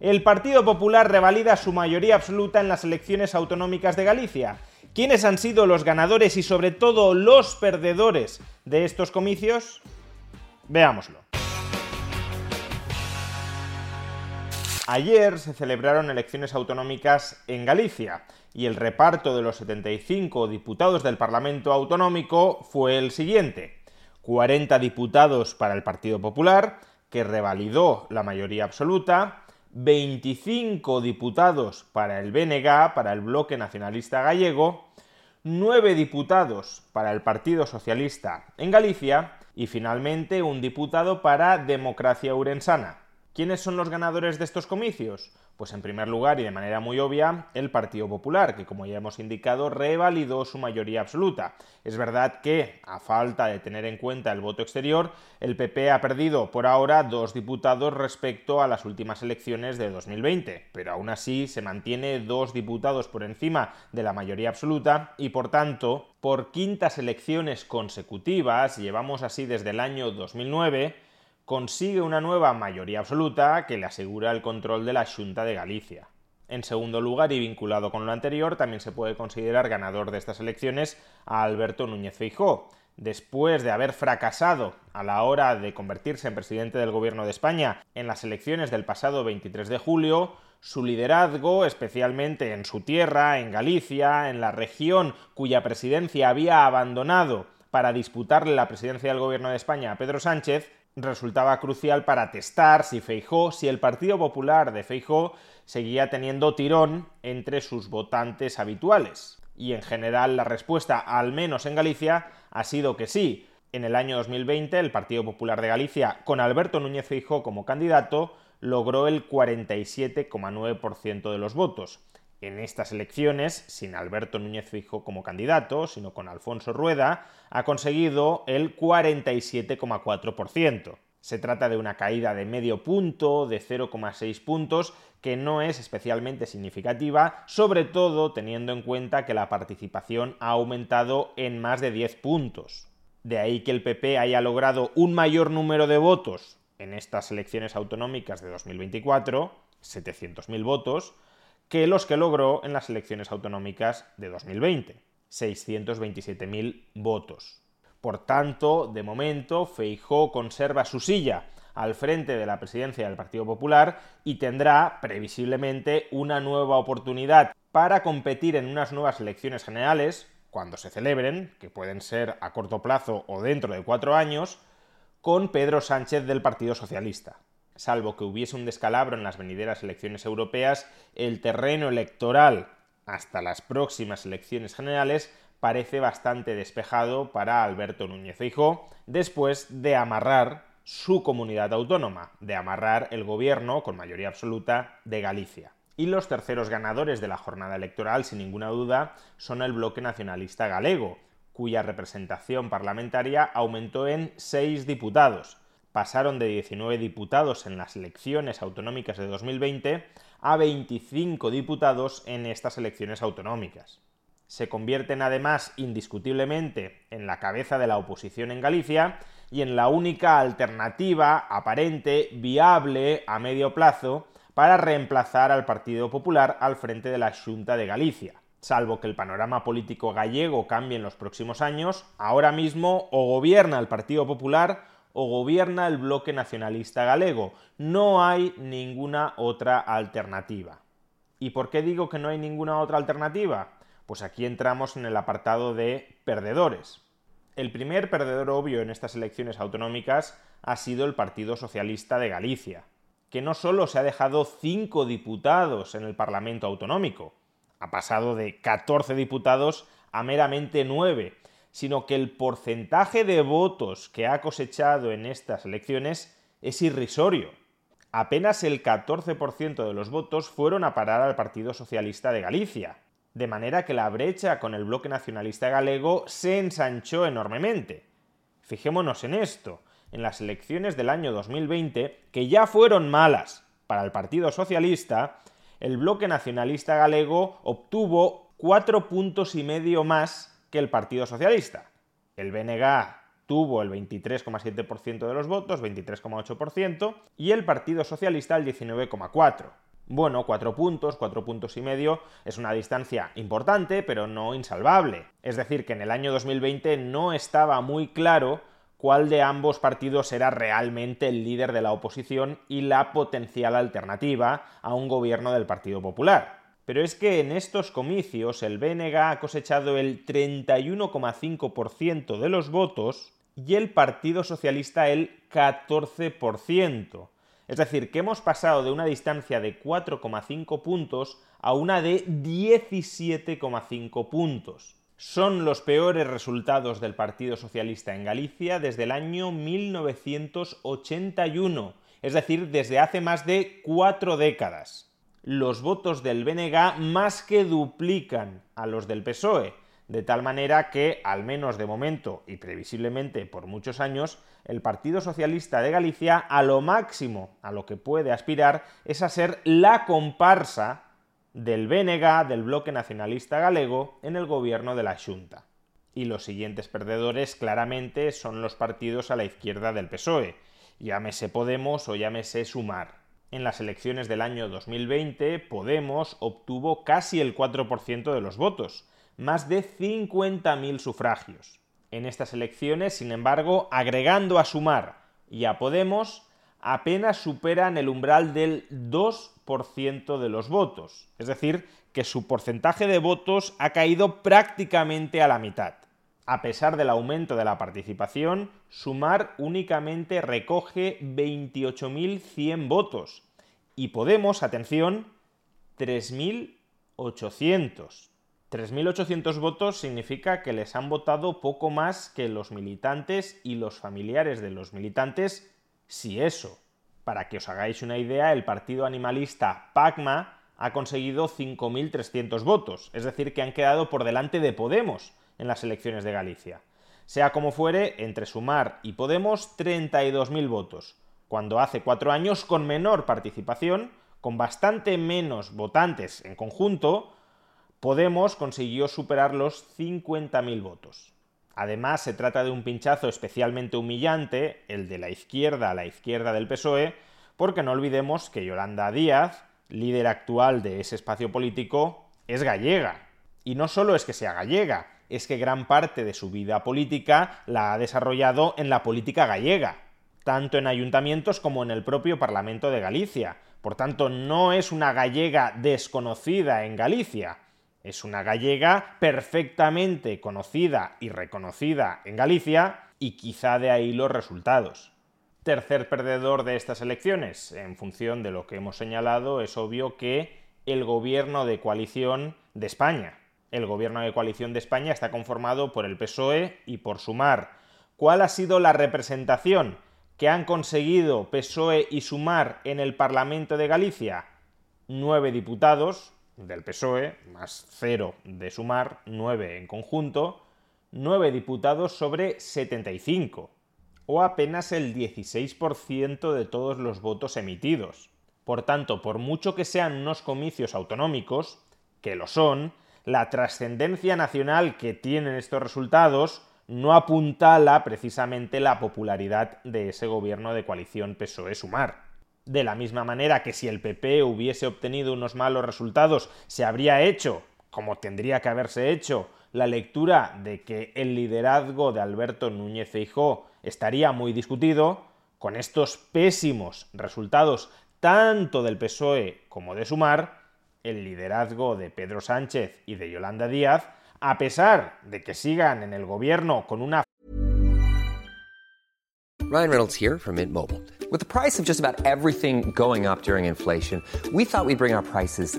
El Partido Popular revalida su mayoría absoluta en las elecciones autonómicas de Galicia. ¿Quiénes han sido los ganadores y sobre todo los perdedores de estos comicios? Veámoslo. Ayer se celebraron elecciones autonómicas en Galicia y el reparto de los 75 diputados del Parlamento Autonómico fue el siguiente. 40 diputados para el Partido Popular, que revalidó la mayoría absoluta, 25 diputados para el BNG, para el Bloque Nacionalista Gallego, 9 diputados para el Partido Socialista en Galicia y finalmente un diputado para Democracia Urensana. ¿Quiénes son los ganadores de estos comicios? Pues en primer lugar y de manera muy obvia, el Partido Popular, que como ya hemos indicado, revalidó su mayoría absoluta. Es verdad que, a falta de tener en cuenta el voto exterior, el PP ha perdido por ahora dos diputados respecto a las últimas elecciones de 2020, pero aún así se mantiene dos diputados por encima de la mayoría absoluta y por tanto, por quintas elecciones consecutivas, llevamos así desde el año 2009, consigue una nueva mayoría absoluta que le asegura el control de la Junta de Galicia. En segundo lugar, y vinculado con lo anterior, también se puede considerar ganador de estas elecciones a Alberto Núñez Feijó. Después de haber fracasado a la hora de convertirse en presidente del Gobierno de España en las elecciones del pasado 23 de julio, su liderazgo, especialmente en su tierra, en Galicia, en la región cuya presidencia había abandonado para disputarle la presidencia del Gobierno de España a Pedro Sánchez, resultaba crucial para testar si Feijó, si el Partido Popular de Feijó seguía teniendo tirón entre sus votantes habituales. Y en general la respuesta, al menos en Galicia, ha sido que sí. En el año 2020 el Partido Popular de Galicia, con Alberto Núñez Feijó como candidato, logró el 47,9% de los votos en estas elecciones, sin Alberto Núñez Fijo como candidato, sino con Alfonso Rueda, ha conseguido el 47,4%. Se trata de una caída de medio punto, de 0,6 puntos, que no es especialmente significativa, sobre todo teniendo en cuenta que la participación ha aumentado en más de 10 puntos. De ahí que el PP haya logrado un mayor número de votos en estas elecciones autonómicas de 2024, 700.000 votos, que los que logró en las elecciones autonómicas de 2020, 627.000 votos. Por tanto, de momento, Feijó conserva su silla al frente de la presidencia del Partido Popular y tendrá, previsiblemente, una nueva oportunidad para competir en unas nuevas elecciones generales, cuando se celebren, que pueden ser a corto plazo o dentro de cuatro años, con Pedro Sánchez del Partido Socialista salvo que hubiese un descalabro en las venideras elecciones europeas, el terreno electoral hasta las próximas elecciones generales parece bastante despejado para Alberto Núñez Feijóo después de amarrar su comunidad autónoma, de amarrar el gobierno con mayoría absoluta de Galicia. Y los terceros ganadores de la jornada electoral, sin ninguna duda, son el bloque nacionalista galego, cuya representación parlamentaria aumentó en seis diputados, pasaron de 19 diputados en las elecciones autonómicas de 2020 a 25 diputados en estas elecciones autonómicas. Se convierten además indiscutiblemente en la cabeza de la oposición en Galicia y en la única alternativa aparente, viable a medio plazo para reemplazar al Partido Popular al frente de la Junta de Galicia. Salvo que el panorama político gallego cambie en los próximos años, ahora mismo o gobierna el Partido Popular o gobierna el bloque nacionalista galego. No hay ninguna otra alternativa. ¿Y por qué digo que no hay ninguna otra alternativa? Pues aquí entramos en el apartado de perdedores. El primer perdedor obvio en estas elecciones autonómicas ha sido el Partido Socialista de Galicia, que no solo se ha dejado cinco diputados en el Parlamento Autonómico, ha pasado de 14 diputados a meramente 9, sino que el porcentaje de votos que ha cosechado en estas elecciones es irrisorio. apenas el 14% de los votos fueron a parar al Partido Socialista de Galicia, de manera que la brecha con el bloque nacionalista galego se ensanchó enormemente. Fijémonos en esto, en las elecciones del año 2020, que ya fueron malas para el Partido Socialista, el bloque nacionalista galego obtuvo cuatro puntos y medio más que el Partido Socialista. El BNG tuvo el 23,7% de los votos, 23,8%, y el Partido Socialista el 19,4%. Bueno, cuatro puntos, cuatro puntos y medio es una distancia importante, pero no insalvable. Es decir, que en el año 2020 no estaba muy claro cuál de ambos partidos era realmente el líder de la oposición y la potencial alternativa a un gobierno del Partido Popular. Pero es que en estos comicios el BNG ha cosechado el 31,5% de los votos y el Partido Socialista el 14%. Es decir, que hemos pasado de una distancia de 4,5 puntos a una de 17,5 puntos. Son los peores resultados del Partido Socialista en Galicia desde el año 1981, es decir, desde hace más de cuatro décadas. Los votos del BNG más que duplican a los del PSOE, de tal manera que, al menos de momento y previsiblemente por muchos años, el Partido Socialista de Galicia a lo máximo a lo que puede aspirar es a ser la comparsa del BNG, del bloque nacionalista galego, en el gobierno de la Junta. Y los siguientes perdedores claramente son los partidos a la izquierda del PSOE, llámese Podemos o llámese Sumar. En las elecciones del año 2020, Podemos obtuvo casi el 4% de los votos, más de 50.000 sufragios. En estas elecciones, sin embargo, agregando a Sumar y a Podemos, apenas superan el umbral del 2% de los votos. Es decir, que su porcentaje de votos ha caído prácticamente a la mitad. A pesar del aumento de la participación, Sumar únicamente recoge 28.100 votos y Podemos, atención, 3.800. 3.800 votos significa que les han votado poco más que los militantes y los familiares de los militantes, si eso. Para que os hagáis una idea, el partido animalista PACMA ha conseguido 5.300 votos, es decir, que han quedado por delante de Podemos en las elecciones de Galicia. Sea como fuere, entre Sumar y Podemos, 32.000 votos, cuando hace cuatro años, con menor participación, con bastante menos votantes en conjunto, Podemos consiguió superar los 50.000 votos. Además, se trata de un pinchazo especialmente humillante, el de la izquierda a la izquierda del PSOE, porque no olvidemos que Yolanda Díaz, líder actual de ese espacio político, es gallega. Y no solo es que sea gallega, es que gran parte de su vida política la ha desarrollado en la política gallega, tanto en ayuntamientos como en el propio Parlamento de Galicia. Por tanto, no es una gallega desconocida en Galicia, es una gallega perfectamente conocida y reconocida en Galicia y quizá de ahí los resultados. Tercer perdedor de estas elecciones, en función de lo que hemos señalado, es obvio que el gobierno de coalición de España. El gobierno de coalición de España está conformado por el PSOE y por Sumar. ¿Cuál ha sido la representación que han conseguido PSOE y Sumar en el Parlamento de Galicia? Nueve diputados, del PSOE, más cero de sumar, 9 en conjunto, 9 diputados sobre 75, o apenas el 16% de todos los votos emitidos. Por tanto, por mucho que sean unos comicios autonómicos, que lo son, la trascendencia nacional que tienen estos resultados no apuntala precisamente la popularidad de ese gobierno de coalición PSOE-Sumar de la misma manera que si el PP hubiese obtenido unos malos resultados, se habría hecho, como tendría que haberse hecho, la lectura de que el liderazgo de Alberto Núñez Feijó estaría muy discutido, con estos pésimos resultados tanto del PSOE como de Sumar, el liderazgo de Pedro Sánchez y de Yolanda Díaz, a pesar de que sigan en el gobierno con una Ryan Reynolds here from Mint Mobile. With the price of just about everything going up during inflation, we thought we'd bring our prices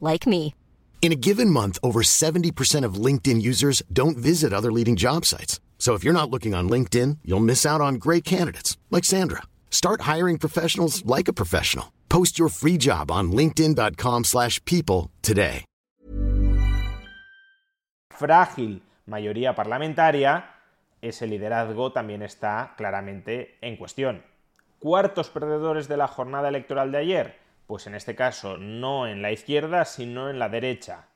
like me. In a given month, over 70% of LinkedIn users don't visit other leading job sites. So if you're not looking on LinkedIn, you'll miss out on great candidates like Sandra. Start hiring professionals like a professional. Post your free job on linkedin.com/people today. Frágil mayoría parlamentaria, ese liderazgo también está claramente en cuestión. ¿Cuartos perdedores de la jornada electoral de ayer? Pues en este caso no en la izquierda, sino en la derecha.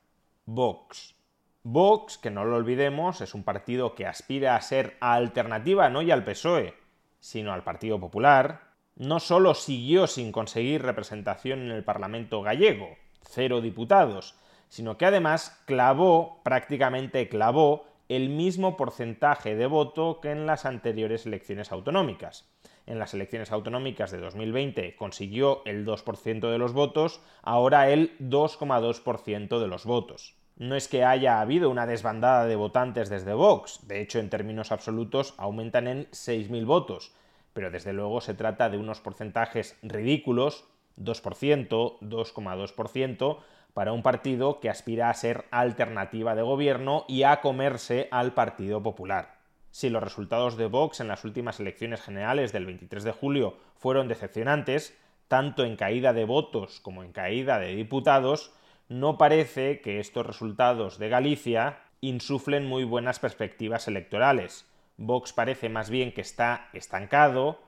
Vox. Vox, que no lo olvidemos, es un partido que aspira a ser alternativa no ya al PSOE, sino al Partido Popular, no solo siguió sin conseguir representación en el Parlamento gallego, cero diputados, sino que además clavó, prácticamente clavó, el mismo porcentaje de voto que en las anteriores elecciones autonómicas. En las elecciones autonómicas de 2020 consiguió el 2% de los votos, ahora el 2,2% de los votos. No es que haya habido una desbandada de votantes desde Vox, de hecho en términos absolutos aumentan en 6.000 votos, pero desde luego se trata de unos porcentajes ridículos, 2%, 2,2%, para un partido que aspira a ser alternativa de gobierno y a comerse al Partido Popular. Si los resultados de Vox en las últimas elecciones generales del 23 de julio fueron decepcionantes, tanto en caída de votos como en caída de diputados, no parece que estos resultados de Galicia insuflen muy buenas perspectivas electorales. Vox parece más bien que está estancado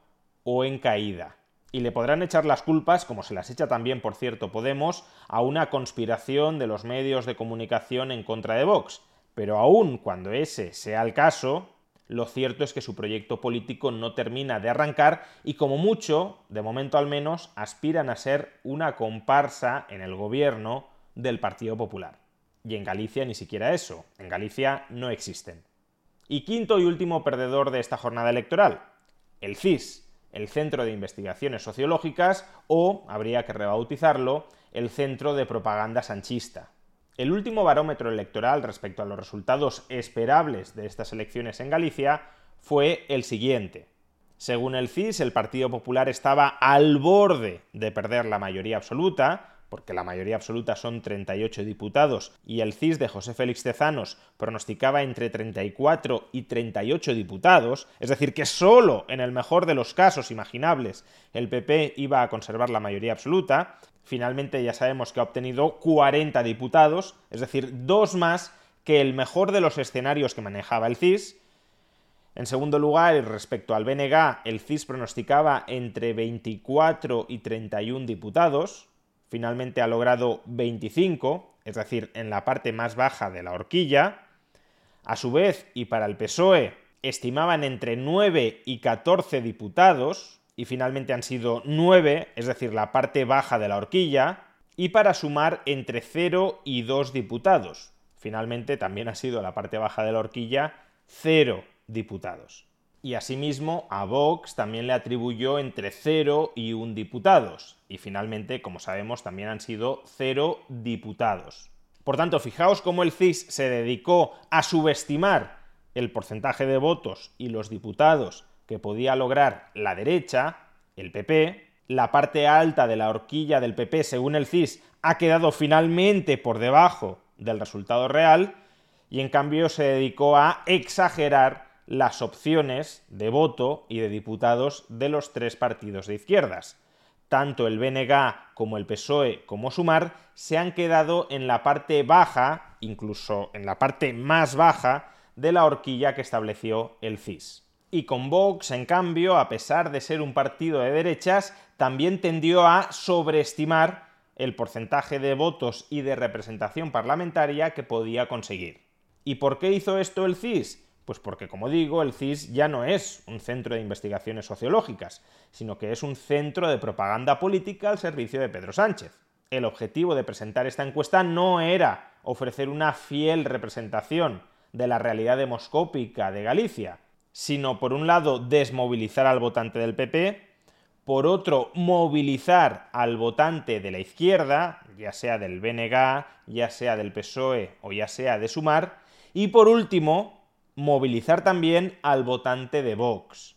o en caída. Y le podrán echar las culpas, como se las echa también, por cierto, Podemos, a una conspiración de los medios de comunicación en contra de Vox. Pero aun cuando ese sea el caso, lo cierto es que su proyecto político no termina de arrancar y como mucho, de momento al menos, aspiran a ser una comparsa en el gobierno del Partido Popular. Y en Galicia ni siquiera eso. En Galicia no existen. Y quinto y último perdedor de esta jornada electoral, el CIS, el Centro de Investigaciones Sociológicas, o, habría que rebautizarlo, el Centro de Propaganda Sanchista. El último barómetro electoral respecto a los resultados esperables de estas elecciones en Galicia fue el siguiente. Según el CIS, el Partido Popular estaba al borde de perder la mayoría absoluta, porque la mayoría absoluta son 38 diputados, y el CIS de José Félix Tezanos pronosticaba entre 34 y 38 diputados, es decir, que solo en el mejor de los casos imaginables el PP iba a conservar la mayoría absoluta, finalmente ya sabemos que ha obtenido 40 diputados, es decir, dos más que el mejor de los escenarios que manejaba el CIS, en segundo lugar, respecto al BNG, el CIS pronosticaba entre 24 y 31 diputados, finalmente ha logrado 25, es decir, en la parte más baja de la horquilla. A su vez, y para el PSOE, estimaban entre 9 y 14 diputados, y finalmente han sido 9, es decir, la parte baja de la horquilla, y para sumar entre 0 y 2 diputados. Finalmente también ha sido la parte baja de la horquilla 0 diputados. Y asimismo a Vox también le atribuyó entre 0 y 1 diputados. Y finalmente, como sabemos, también han sido 0 diputados. Por tanto, fijaos cómo el CIS se dedicó a subestimar el porcentaje de votos y los diputados que podía lograr la derecha, el PP, la parte alta de la horquilla del PP, según el CIS, ha quedado finalmente por debajo del resultado real, y en cambio se dedicó a exagerar las opciones de voto y de diputados de los tres partidos de izquierdas. Tanto el BNG como el PSOE como Sumar se han quedado en la parte baja, incluso en la parte más baja, de la horquilla que estableció el CIS. Y con Vox, en cambio, a pesar de ser un partido de derechas, también tendió a sobreestimar el porcentaje de votos y de representación parlamentaria que podía conseguir. ¿Y por qué hizo esto el CIS? Pues porque, como digo, el CIS ya no es un centro de investigaciones sociológicas, sino que es un centro de propaganda política al servicio de Pedro Sánchez. El objetivo de presentar esta encuesta no era ofrecer una fiel representación de la realidad demoscópica de Galicia, sino por un lado desmovilizar al votante del PP, por otro movilizar al votante de la izquierda, ya sea del BNG, ya sea del PSOE o ya sea de Sumar, y por último, movilizar también al votante de Vox.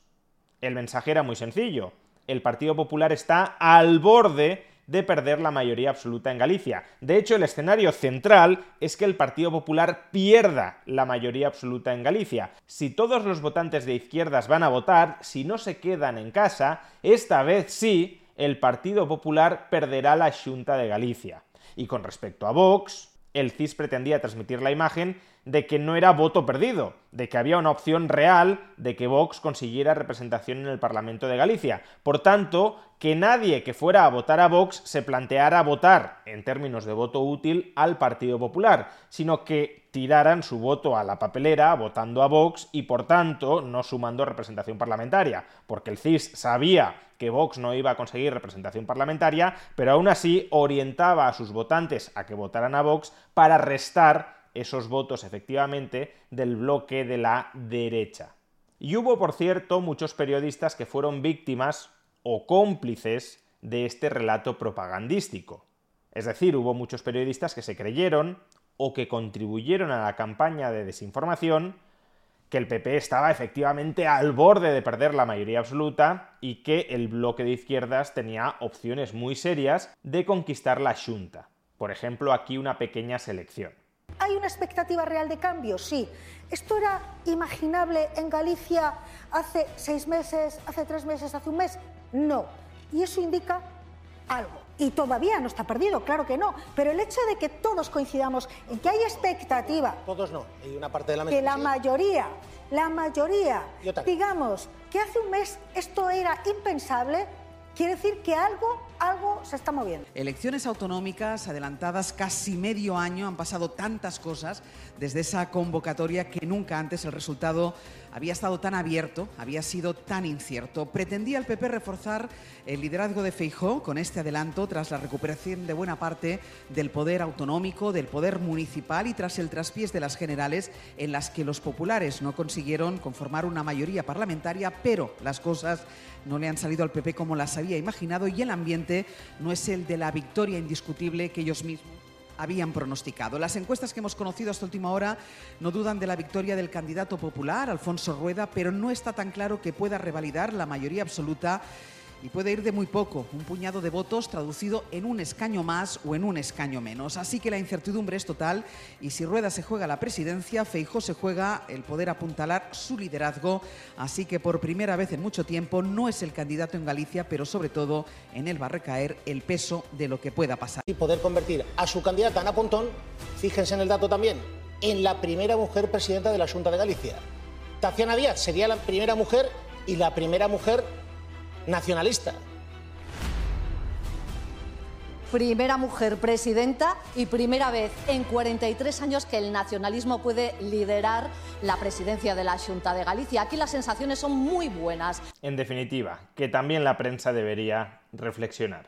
El mensaje era muy sencillo. El Partido Popular está al borde de perder la mayoría absoluta en Galicia. De hecho, el escenario central es que el Partido Popular pierda la mayoría absoluta en Galicia. Si todos los votantes de izquierdas van a votar, si no se quedan en casa, esta vez sí, el Partido Popular perderá la Junta de Galicia. Y con respecto a Vox, el CIS pretendía transmitir la imagen de que no era voto perdido, de que había una opción real de que Vox consiguiera representación en el Parlamento de Galicia. Por tanto, que nadie que fuera a votar a Vox se planteara votar, en términos de voto útil, al Partido Popular, sino que tiraran su voto a la papelera votando a Vox y, por tanto, no sumando representación parlamentaria, porque el CIS sabía que Vox no iba a conseguir representación parlamentaria, pero aún así orientaba a sus votantes a que votaran a Vox para restar esos votos efectivamente del bloque de la derecha. Y hubo, por cierto, muchos periodistas que fueron víctimas o cómplices de este relato propagandístico. Es decir, hubo muchos periodistas que se creyeron o que contribuyeron a la campaña de desinformación que el PP estaba efectivamente al borde de perder la mayoría absoluta y que el bloque de izquierdas tenía opciones muy serias de conquistar la Junta. Por ejemplo, aquí una pequeña selección. ¿Hay una expectativa real de cambio? Sí. ¿Esto era imaginable en Galicia hace seis meses, hace tres meses, hace un mes? No. Y eso indica algo. Y todavía no está perdido, claro que no. Pero el hecho de que todos coincidamos en que hay expectativa. Todos no, hay una parte de la Que la mayoría, la mayoría, digamos que hace un mes esto era impensable, quiere decir que algo algo se está moviendo. Elecciones autonómicas adelantadas casi medio año, han pasado tantas cosas desde esa convocatoria que nunca antes el resultado había estado tan abierto, había sido tan incierto. Pretendía el PP reforzar el liderazgo de Feijó con este adelanto tras la recuperación de buena parte del poder autonómico, del poder municipal y tras el traspiés de las generales en las que los populares no consiguieron conformar una mayoría parlamentaria, pero las cosas no le han salido al PP como las había imaginado y el ambiente no es el de la victoria indiscutible que ellos mismos habían pronosticado. Las encuestas que hemos conocido hasta última hora no dudan de la victoria del candidato popular, Alfonso Rueda, pero no está tan claro que pueda revalidar la mayoría absoluta y puede ir de muy poco, un puñado de votos traducido en un escaño más o en un escaño menos. Así que la incertidumbre es total y si Rueda se juega la presidencia, Feijó se juega el poder apuntalar su liderazgo. Así que por primera vez en mucho tiempo no es el candidato en Galicia, pero sobre todo en él va a recaer el peso de lo que pueda pasar. Y poder convertir a su candidata Ana Pontón, fíjense en el dato también, en la primera mujer presidenta de la Junta de Galicia. Taciana Díaz sería la primera mujer y la primera mujer nacionalista. Primera mujer presidenta y primera vez en 43 años que el nacionalismo puede liderar la presidencia de la Junta de Galicia. Aquí las sensaciones son muy buenas. En definitiva, que también la prensa debería reflexionar.